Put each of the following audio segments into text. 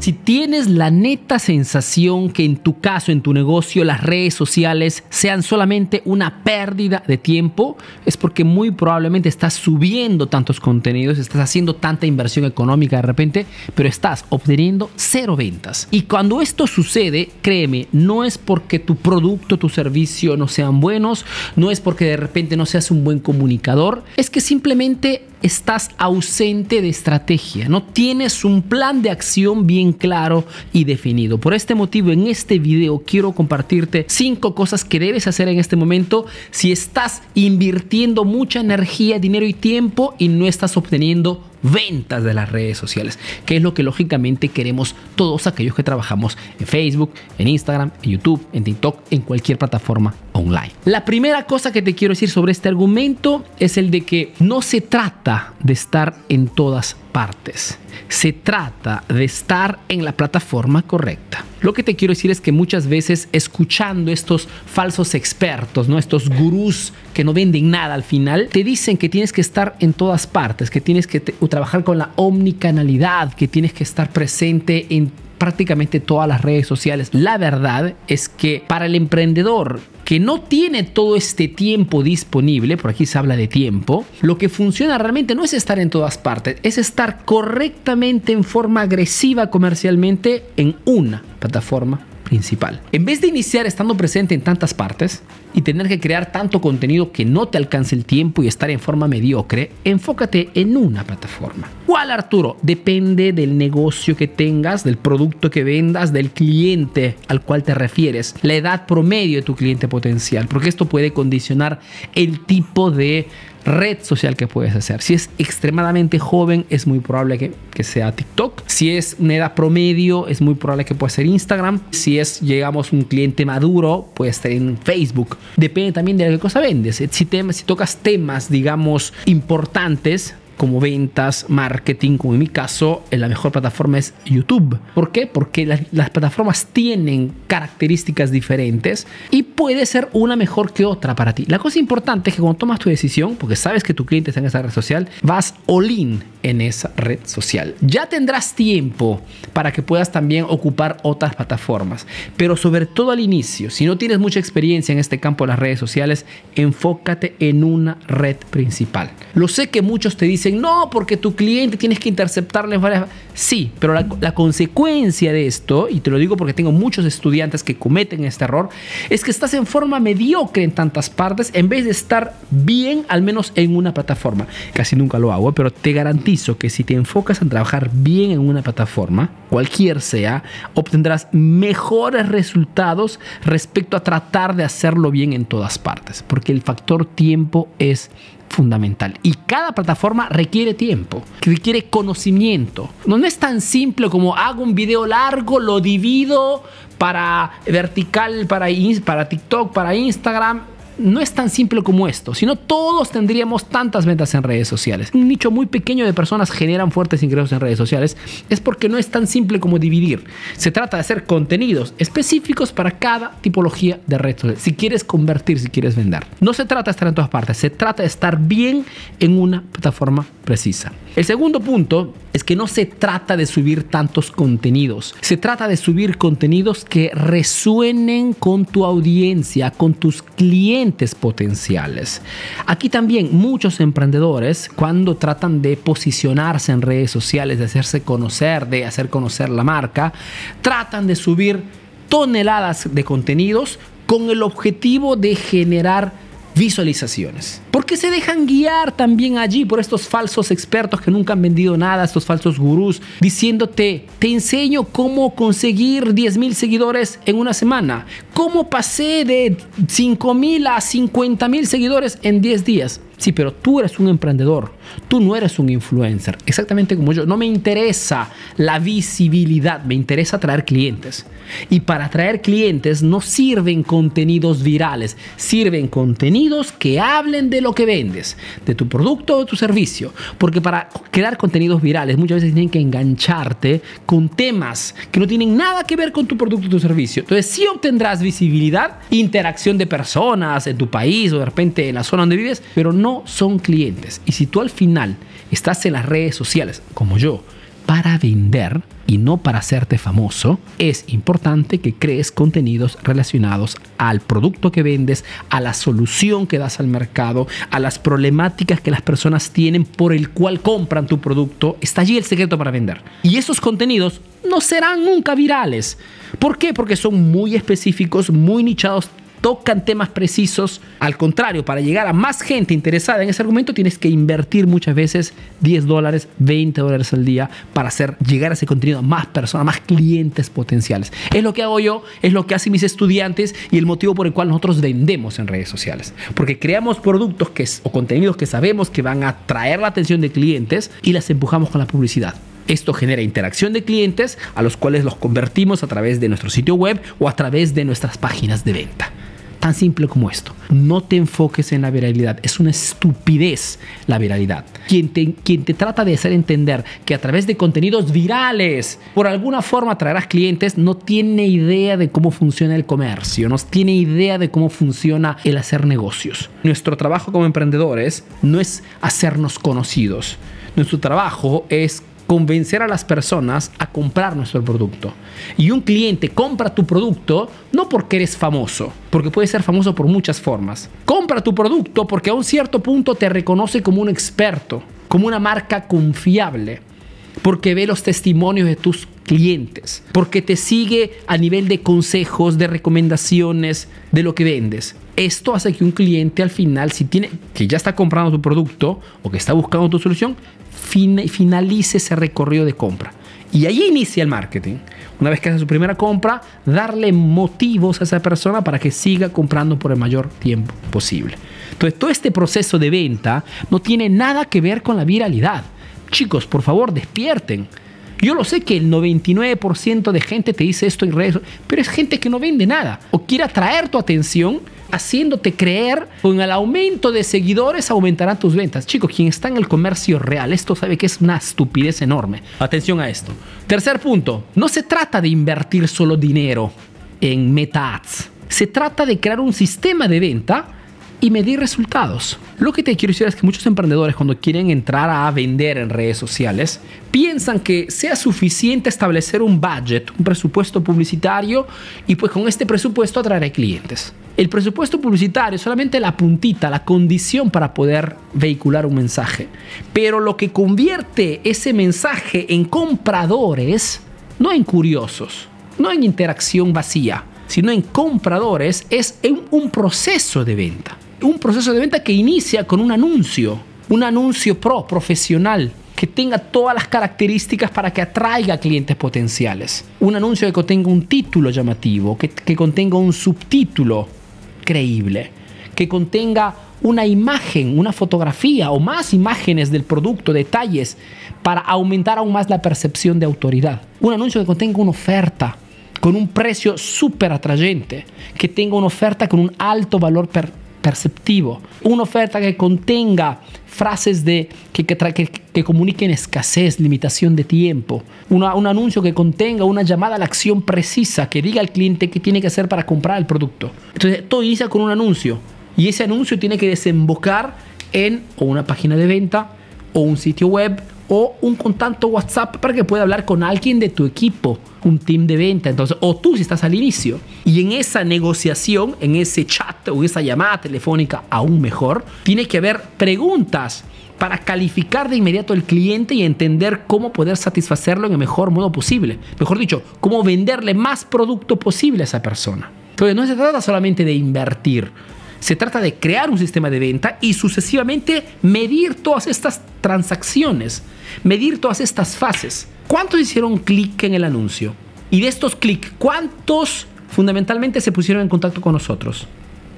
Si tienes la neta sensación que en tu caso, en tu negocio, las redes sociales sean solamente una pérdida de tiempo, es porque muy probablemente estás subiendo tantos contenidos, estás haciendo tanta inversión económica de repente, pero estás obteniendo cero ventas. Y cuando esto sucede, créeme, no es porque tu producto, tu servicio no sean buenos, no es porque de repente no seas un buen comunicador, es que simplemente estás ausente de estrategia, no tienes un plan de acción bien claro y definido. Por este motivo, en este video quiero compartirte cinco cosas que debes hacer en este momento si estás invirtiendo mucha energía, dinero y tiempo y no estás obteniendo ventas de las redes sociales, que es lo que lógicamente queremos todos aquellos que trabajamos en Facebook, en Instagram, en YouTube, en TikTok, en cualquier plataforma online. La primera cosa que te quiero decir sobre este argumento es el de que no se trata de estar en todas partes. Se trata de estar en la plataforma correcta. Lo que te quiero decir es que muchas veces escuchando estos falsos expertos, ¿no? estos gurús que no venden nada al final, te dicen que tienes que estar en todas partes, que tienes que trabajar con la omnicanalidad, que tienes que estar presente en prácticamente todas las redes sociales. La verdad es que para el emprendedor que no tiene todo este tiempo disponible, por aquí se habla de tiempo, lo que funciona realmente no es estar en todas partes, es estar correctamente en forma agresiva comercialmente en una plataforma principal. En vez de iniciar estando presente en tantas partes y tener que crear tanto contenido que no te alcance el tiempo y estar en forma mediocre, enfócate en una plataforma. ¿Cuál, Arturo? Depende del negocio que tengas, del producto que vendas, del cliente al cual te refieres, la edad promedio de tu cliente potencial, porque esto puede condicionar el tipo de red social que puedes hacer. Si es extremadamente joven, es muy probable que, que, sea TikTok. Si es una edad promedio, es muy probable que pueda ser Instagram. Si es, llegamos, un cliente maduro, puede estar en Facebook. Depende también de qué cosa vendes. Si, temas, si tocas temas, digamos, importantes, como ventas, marketing, como en mi caso, la mejor plataforma es YouTube. ¿Por qué? Porque las, plataformas tienen características diferentes y puede ser una mejor que otra para ti. La cosa importante es que cuando tomas tu decisión, porque sabes que tu cliente está en esa red social, vas all in en esa red social. Ya tendrás tiempo para que puedas también ocupar otras plataformas, pero sobre todo al inicio, si no tienes mucha experiencia en este campo de las redes sociales, enfócate en una red principal. Lo sé que muchos te dicen no, porque tu cliente tienes que interceptarle varias... Sí, pero la, consecuencia de esto, y te lo digo porque tengo muchos estudiantes que cometen este error, es que estás en forma mediocre en tantas partes en vez de estar bien, al menos en una plataforma. Casi nunca lo hago, pero te garantizo que si te enfocas en trabajar bien en una plataforma, cualquier sea, obtendrás mejores resultados respecto a tratar de hacerlo bien en todas partes, porque el factor tiempo es fundamental. Y cada plataforma requiere tiempo, requiere conocimiento. No, es tan simple como hago un video largo, lo divido para vertical, para, para TikTok, para Instagram no es tan simple como esto, sino todos tendríamos tantas ventas en redes sociales. Un nicho muy pequeño de personas generan fuertes ingresos en redes sociales. Es porque no es tan simple como dividir. Se trata de hacer contenidos específicos para cada tipología de redes sociales. Si quieres convertir, si quieres vender. No se trata de estar en todas partes, se trata de estar bien en una plataforma precisa. El segundo punto es que no se trata de subir tantos contenidos. Se trata de subir contenidos que resuenen con tu audiencia, con tus clientes potenciales. Aquí también muchos emprendedores, cuando tratan de posicionarse en redes sociales, de hacerse conocer, de hacer conocer la marca, tratan de subir toneladas de contenidos con el objetivo de generar visualizaciones. Porque se dejan guiar también allí por estos falsos expertos que nunca han vendido nada, estos falsos gurús, diciéndote, te enseño cómo conseguir 10 mil seguidores en una semana, cómo pasé de 5 mil a 50 mil seguidores en 10 días. Sí, pero tú eres un emprendedor, tú no eres un influencer, exactamente como yo. No me interesa la visibilidad, me interesa atraer clientes. Y para atraer clientes no sirven contenidos virales, sirven contenidos que hablen de lo que vendes, de tu producto o tu servicio. Porque para crear contenidos virales muchas veces tienen que engancharte con temas que no tienen nada que ver con tu producto o tu servicio. Entonces sí obtendrás visibilidad, interacción de personas en tu país o de repente en la zona donde vives, pero no son clientes. Y si tú al final estás en las redes sociales, como yo, para vender y no para hacerte famoso, es importante que crees contenidos relacionados al producto que vendes, a la solución que das al mercado, a las problemáticas que las personas tienen por el cual compran tu producto. Está allí el secreto para vender. Y esos contenidos no serán nunca virales. ¿Por qué? Porque son muy específicos, muy nichados, tocan temas precisos. Al contrario, para llegar a más gente interesada en ese argumento, tienes que invertir muchas veces 10 dólares, 20 dólares al día para hacer llegar ese contenido a más personas, más clientes potenciales. Es lo que hago yo, es lo que hacen mis estudiantes y el motivo por el cual nosotros vendemos en redes sociales. Porque creamos productos que, o contenidos que sabemos que van a atraer la atención de clientes y las empujamos con la publicidad. Esto genera interacción de clientes a los cuales los convertimos a través de nuestro sitio web o a través de nuestras páginas de venta. Tan simple como esto. No te enfoques en la viralidad. Es una estupidez la viralidad. Quien te, quien te trata de hacer entender que a través de contenidos virales, por alguna forma traerás clientes, no tiene idea de cómo funciona el comercio, no tiene idea de cómo funciona el hacer negocios. Nuestro trabajo como emprendedores no es hacernos conocidos. Nuestro trabajo es convencer a las personas a comprar nuestro producto. Y un cliente compra tu producto no porque eres famoso, porque puede ser famoso por muchas formas. Compra tu producto porque a un cierto punto te reconoce como un experto, como una marca confiable, porque ve los testimonios de tus clientes, porque te sigue a nivel de consejos, de recomendaciones, de lo que vendes. Esto hace que un cliente al final, si tiene, que ya está comprando tu producto o que está buscando tu solución, finalice ese recorrido de compra. Y ahí inicia el marketing. Una vez que hace su primera compra, darle motivos a esa persona para que siga comprando por el mayor tiempo posible. Entonces, todo este proceso de venta no tiene nada que ver con la viralidad. Chicos, por favor, despierten. Yo lo sé que el 99% de gente te dice esto en redes, pero es gente que no vende nada o quiere atraer tu atención haciéndote creer con el aumento de seguidores aumentarán tus ventas. Chicos, quien está en el comercio real, esto sabe que es una estupidez enorme. Atención a esto. Tercer punto, no se trata de invertir solo dinero en meta ads. Se trata de crear un sistema de venta y medir resultados. Lo que te quiero decir es que muchos emprendedores cuando quieren entrar a vender en redes sociales piensan que sea suficiente establecer un budget, un presupuesto publicitario y pues con este presupuesto atraer clientes. El presupuesto publicitario es solamente la puntita, la condición para poder vehicular un mensaje. Pero lo que convierte ese mensaje en compradores, no en curiosos, no en interacción vacía, sino en compradores, es un proceso de venta un proceso de venta que inicia con un anuncio, un anuncio pro, profesional, que tenga todas las características para que atraiga clientes potenciales. Un anuncio que contenga un título llamativo, que, contenga un subtítulo creíble, que contenga una imagen, una fotografía o más imágenes del producto, detalles, para aumentar aún más la percepción de autoridad. Un anuncio que contenga una oferta con un precio súper atrayente, que tenga una oferta con un alto valor per perceptivo, una oferta que contenga frases de, que, que, comuniquen escasez, limitación de tiempo, un anuncio que contenga una llamada a la acción precisa, que diga al cliente qué tiene que hacer para comprar el producto. Entonces, todo inicia con un anuncio. Y ese anuncio tiene que desembocar en o una página de venta o un sitio web o un contacto WhatsApp para que pueda hablar con alguien de tu equipo, un team de venta, entonces, o tú si estás al inicio. Y en esa negociación, en ese chat o esa llamada telefónica, aún mejor, tiene que haber preguntas para calificar de inmediato el cliente y entender cómo poder satisfacerlo en el mejor modo posible. Mejor dicho, cómo venderle más producto posible a esa persona. Entonces no se trata solamente de invertir, se trata de crear un sistema de venta y sucesivamente medir todas estas transacciones, medir todas estas fases. ¿Cuántos hicieron clic en el anuncio? Y de estos clics, ¿cuántos fundamentalmente se pusieron en contacto con nosotros?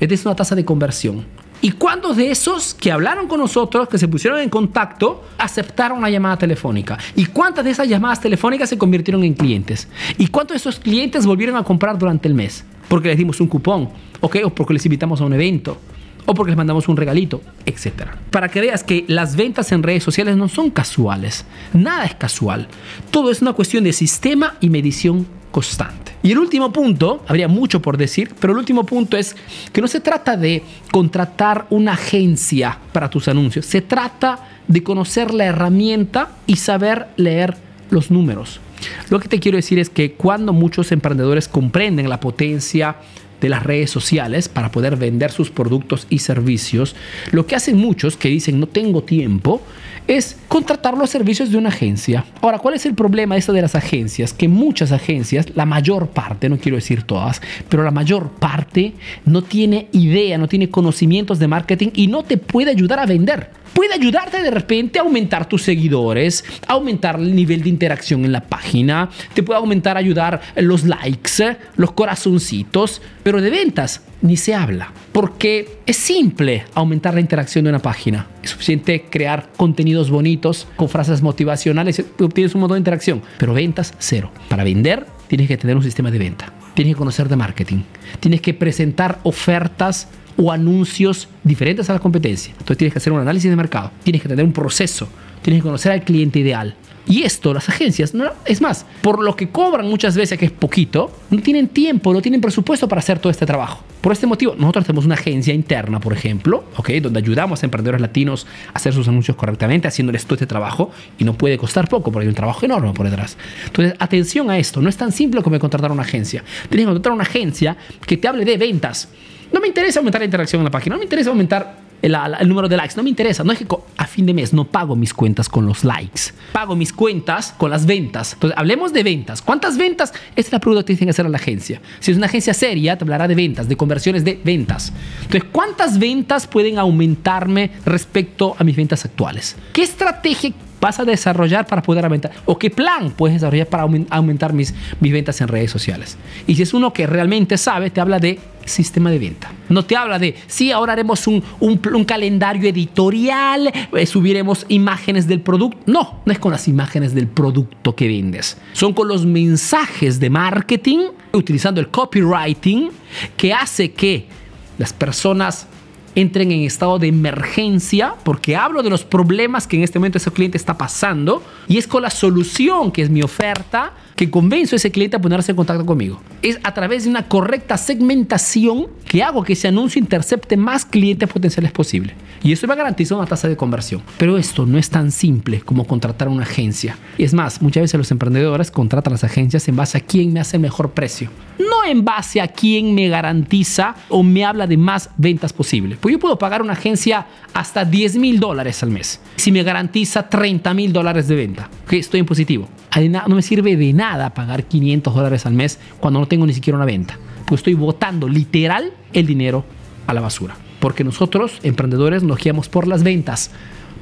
Esta es una tasa de conversión. ¿Y cuántos de esos que hablaron con nosotros, que se pusieron en contacto, aceptaron la llamada telefónica? ¿Y cuántas de esas llamadas telefónicas se convirtieron en clientes? ¿Y cuántos de esos clientes volvieron a comprar durante el mes? Porque les dimos un cupón, ¿ok? O porque les invitamos a un evento o porque les mandamos un regalito, etc. Para que veas que las ventas en redes sociales no son casuales. Nada es casual. Todo es una cuestión de sistema y medición constante. Y el último punto, habría mucho por decir, pero el último punto es que no se trata de contratar una agencia para tus anuncios, se trata de conocer la herramienta y saber leer los números. Lo que te quiero decir es que cuando muchos emprendedores comprenden la potencia de las redes sociales para poder vender sus productos y servicios, lo que hacen muchos que dicen no tengo tiempo es contratar los servicios de una agencia. Ahora, ¿cuál es el problema esto de las agencias? Que muchas agencias, la mayor parte, no quiero decir todas, pero la mayor parte no tiene idea, no tiene conocimientos de marketing y no te puede ayudar a vender puede ayudarte de repente a aumentar tus seguidores, aumentar el nivel de interacción en la página, te puede aumentar, ayudar los likes, los corazoncitos, pero de ventas ni se habla, porque es simple aumentar la interacción de una página. Es suficiente crear contenidos bonitos con frases motivacionales obtienes un modo de interacción, pero ventas cero. Para vender tienes que tener un sistema de venta, tienes que conocer de marketing, tienes que presentar ofertas o anuncios diferentes a la competencia. Entonces tienes que hacer un análisis de mercado, tienes que tener un proceso, tienes que conocer al cliente ideal. Y esto, las agencias, no, es más, por lo que cobran muchas veces, que es poquito, no tienen tiempo, no tienen presupuesto para hacer todo este trabajo. Por este motivo, nosotros tenemos una agencia interna, por ejemplo, ¿okay? donde ayudamos a emprendedores latinos a hacer sus anuncios correctamente, haciéndoles todo este trabajo, y no puede costar poco, porque hay un trabajo enorme por detrás. Entonces, atención a esto, no es tan simple como contratar una agencia. Tienes que contratar una agencia que te hable de ventas no me interesa aumentar la interacción en la página, no me interesa aumentar el, número de likes, no me interesa. No es que a fin de mes no pago mis cuentas con los likes, pago mis cuentas con las ventas. Entonces, hablemos de ventas. ¿Cuántas ventas? Esta es la pregunta que tiene que hacer a la agencia. Si es una agencia seria, te hablará de ventas, de conversiones de ventas. Entonces, ¿cuántas ventas pueden aumentarme respecto a mis ventas actuales? ¿Qué estrategia vas a desarrollar para poder aumentar? ¿O qué plan puedes desarrollar para aumentar mis, mis ventas en redes sociales? Y si es uno que realmente sabe, te habla de sistema de venta. No te habla de, sí, ahora haremos un, un, calendario editorial, eh, subiremos imágenes del producto. No, no es con las imágenes del producto que vendes. Son con los mensajes de marketing, utilizando el copywriting, que hace que las personas entren en estado de emergencia, porque hablo de los problemas que en este momento ese cliente está pasando, y es con la solución que es mi oferta que convenzo a ese cliente a ponerse en contacto conmigo. Es a través de una correcta segmentación que hago que ese anuncio intercepte más clientes potenciales posible. Y eso me garantiza una tasa de conversión. Pero esto no es tan simple como contratar una agencia. Y es más, muchas veces los emprendedores contratan las agencias en base a quién me hace el mejor precio. No en base a quién me garantiza o me habla de más ventas posible. Pues yo puedo pagar una agencia hasta 10 mil dólares al mes. Si me garantiza 30 mil dólares de venta. Que estoy en positivo. No me sirve de nada pagar 500 dólares al mes cuando no tengo ni siquiera una venta. Pues estoy botando literal el dinero a la basura. Porque nosotros, emprendedores, nos guiamos por las ventas,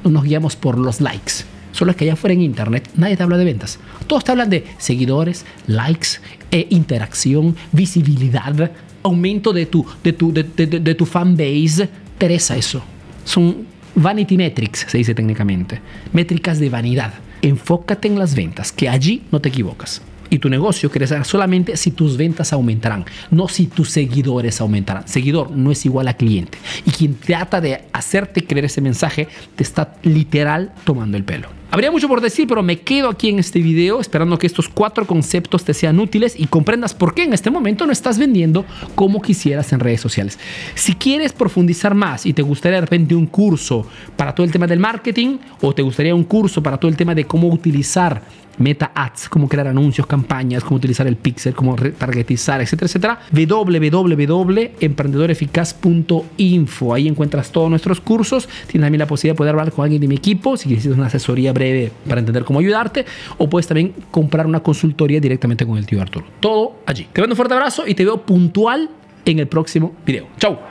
no nos guiamos por los likes. Solo es que allá afuera en internet nadie te habla de ventas. Todos te hablan de seguidores, likes, e interacción, visibilidad, aumento de tu, de tu, de, de, tu fan base. Interesa eso. Son vanity metrics, se dice técnicamente. Métricas de vanidad. Enfócate en las ventas, que allí no te equivocas y tu negocio crecerá solamente si tus ventas aumentarán, no si tus seguidores aumentarán. Seguidor no es igual a cliente. Y quien trata de hacerte creer ese mensaje te está literal tomando el pelo. Habría mucho por decir, pero me quedo aquí en este video esperando que estos cuatro conceptos te sean útiles y comprendas por qué en este momento no estás vendiendo como quisieras en redes sociales. Si quieres profundizar más y te gustaría de repente un curso para todo el tema del marketing o te gustaría un curso para todo el tema de cómo utilizar Meta Ads, cómo crear anuncios, campañas, cómo utilizar el pixel, cómo targetizar, etcétera, etcétera. www.emprendedoreficaz.info. Ahí encuentras todos nuestros cursos. Tienes también la posibilidad de poder hablar con alguien de mi equipo si necesitas una asesoría breve para entender cómo ayudarte. O puedes también comprar una consultoría directamente con el tío Arturo. Todo allí. Te mando un fuerte abrazo y te veo puntual en el próximo video. Chau.